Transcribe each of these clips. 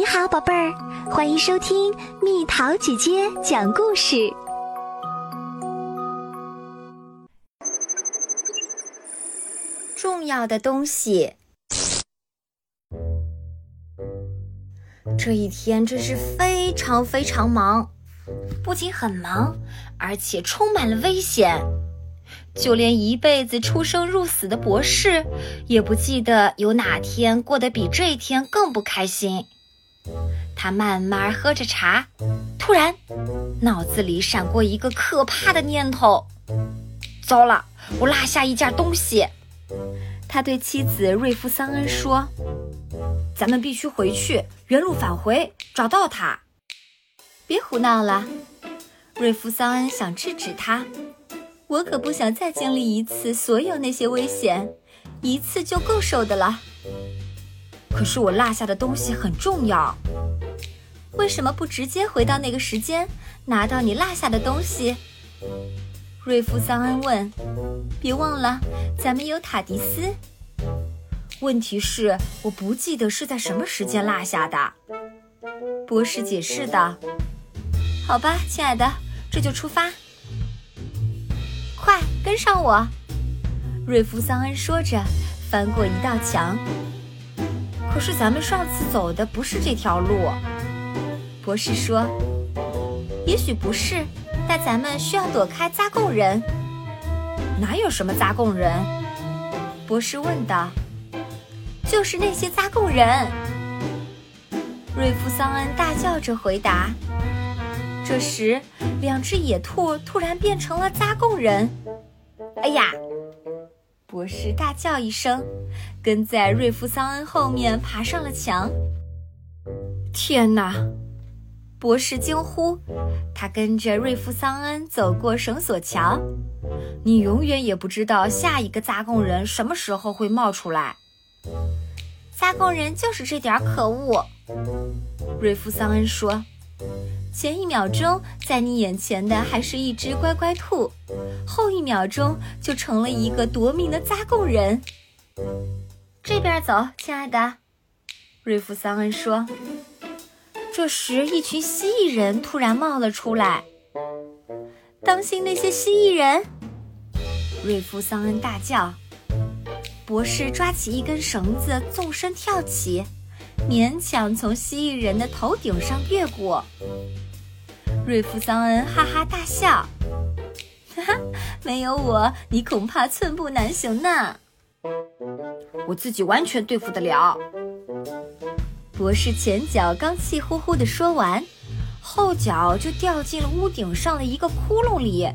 你好，宝贝儿，欢迎收听蜜桃姐姐讲故事。重要的东西。这一天真是非常非常忙，不仅很忙，而且充满了危险。就连一辈子出生入死的博士，也不记得有哪天过得比这一天更不开心。他慢慢喝着茶，突然，脑子里闪过一个可怕的念头：糟了，我落下一件东西。他对妻子瑞夫桑恩说：“咱们必须回去，原路返回，找到它。”别胡闹了，瑞夫桑恩想制止他。我可不想再经历一次所有那些危险，一次就够受的了。可是我落下的东西很重要，为什么不直接回到那个时间，拿到你落下的东西？瑞夫桑恩问。别忘了，咱们有塔迪斯。问题是，我不记得是在什么时间落下的。博士解释道。好吧，亲爱的，这就出发。快跟上我，瑞夫桑恩说着，翻过一道墙。可是咱们上次走的不是这条路，博士说。也许不是，但咱们需要躲开扎贡人。哪有什么扎贡人？博士问道。就是那些扎贡人。瑞夫桑恩大叫着回答。这时，两只野兔突然变成了扎贡人。哎呀！博士大叫一声，跟在瑞夫桑恩后面爬上了墙。天哪！博士惊呼。他跟着瑞夫桑恩走过绳索桥。你永远也不知道下一个扎贡人什么时候会冒出来。扎贡人就是这点可恶。瑞夫桑恩说。前一秒钟在你眼前的还是一只乖乖兔，后一秒钟就成了一个夺命的扎贡人。这边走，亲爱的，瑞夫桑恩说。这时，一群蜥蜴人突然冒了出来。当心那些蜥蜴人！瑞夫桑恩大叫。博士抓起一根绳子，纵身跳起。勉强从蜥蜴人的头顶上越过，瑞夫桑恩哈哈大笑，哈哈，没有我，你恐怕寸步难行呢。我自己完全对付得了。博士前脚刚气呼呼地说完，后脚就掉进了屋顶上的一个窟窿里。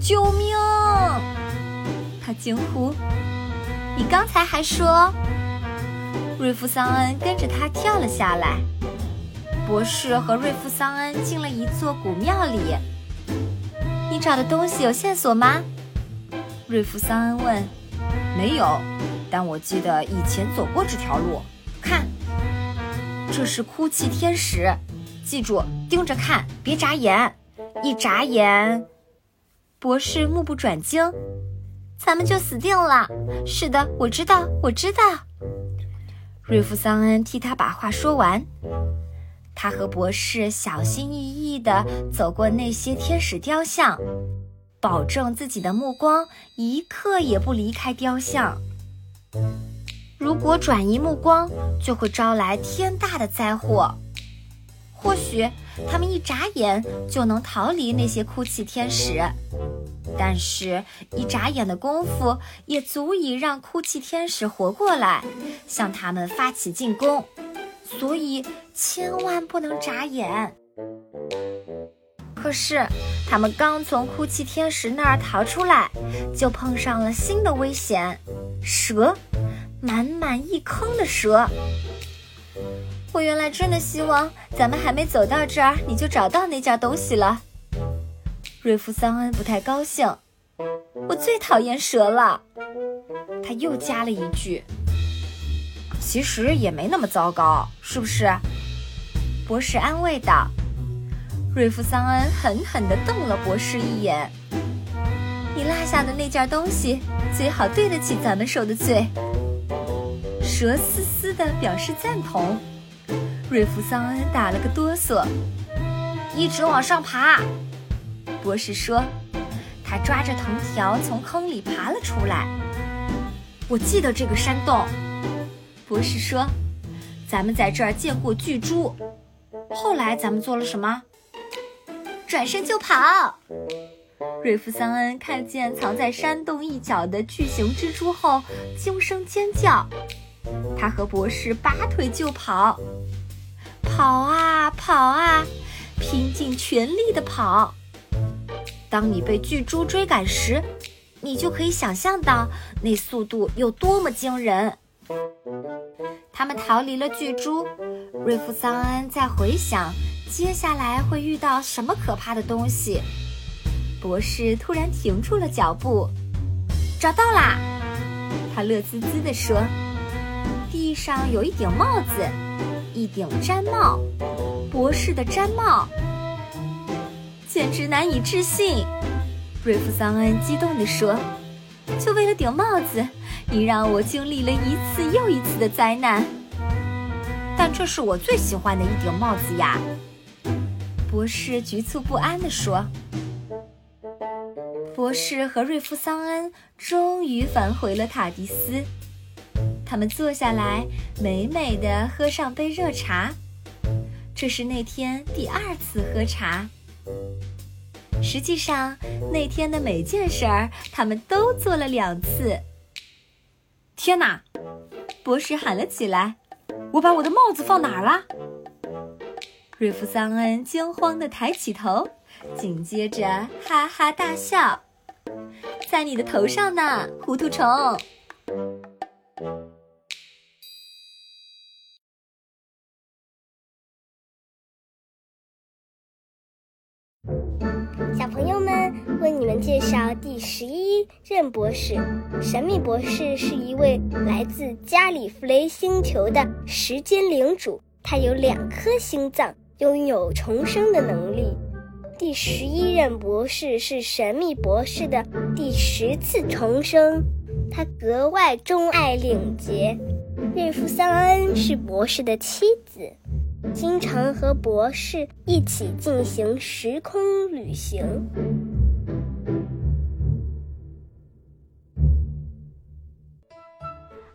救命！他惊呼：“你刚才还说……”瑞夫桑恩跟着他跳了下来。博士和瑞夫桑恩进了一座古庙里。你找的东西有线索吗？瑞夫桑恩问。没有，但我记得以前走过这条路。看，这是哭泣天使。记住，盯着看，别眨眼。一眨眼，博士目不转睛，咱们就死定了。是的，我知道，我知道。瑞夫桑恩替他把话说完，他和博士小心翼翼地走过那些天使雕像，保证自己的目光一刻也不离开雕像。如果转移目光，就会招来天大的灾祸。或许他们一眨眼就能逃离那些哭泣天使。但是，一眨眼的功夫也足以让哭泣天使活过来，向他们发起进攻。所以，千万不能眨眼。可是，他们刚从哭泣天使那儿逃出来，就碰上了新的危险——蛇，满满一坑的蛇。我原来真的希望咱们还没走到这儿，你就找到那件东西了。瑞夫桑恩不太高兴，我最讨厌蛇了。他又加了一句：“其实也没那么糟糕，是不是？”博士安慰道。瑞夫桑恩狠狠地瞪了博士一眼：“你落下的那件东西，最好对得起咱们受的罪。”蛇嘶嘶地表示赞同。瑞弗桑恩打了个哆嗦，一直往上爬。博士说，他抓着藤条从坑里爬了出来。我记得这个山洞。博士说，咱们在这儿见过巨猪。后来咱们做了什么？转身就跑。瑞夫桑恩看见藏在山洞一角的巨型蜘蛛后，惊声尖叫。他和博士拔腿就跑，跑啊跑啊，拼尽全力的跑。当你被巨猪追赶时，你就可以想象到那速度有多么惊人。他们逃离了巨猪，瑞夫桑恩在回想接下来会遇到什么可怕的东西。博士突然停住了脚步，找到啦！他乐滋滋地说：“地上有一顶帽子，一顶毡帽，博士的毡帽，简直难以置信。”瑞夫桑恩激动地说：“就为了顶帽子，你让我经历了一次又一次的灾难，但这是我最喜欢的一顶帽子呀！”博士局促不安地说。博士和瑞夫桑恩终于返回了塔迪斯，他们坐下来，美美的喝上杯热茶。这是那天第二次喝茶。实际上，那天的每件事儿，他们都做了两次。天哪！博士喊了起来：“我把我的帽子放哪儿了？”瑞夫桑恩惊慌地抬起头，紧接着哈哈大笑。在你的头上呢，糊涂虫。介绍第十一任博士——神秘博士，是一位来自加里弗雷星球的时间领主。他有两颗心脏，拥有重生的能力。第十一任博士是神秘博士的第十次重生，他格外钟爱领结。瑞夫桑恩是博士的妻子，经常和博士一起进行时空旅行。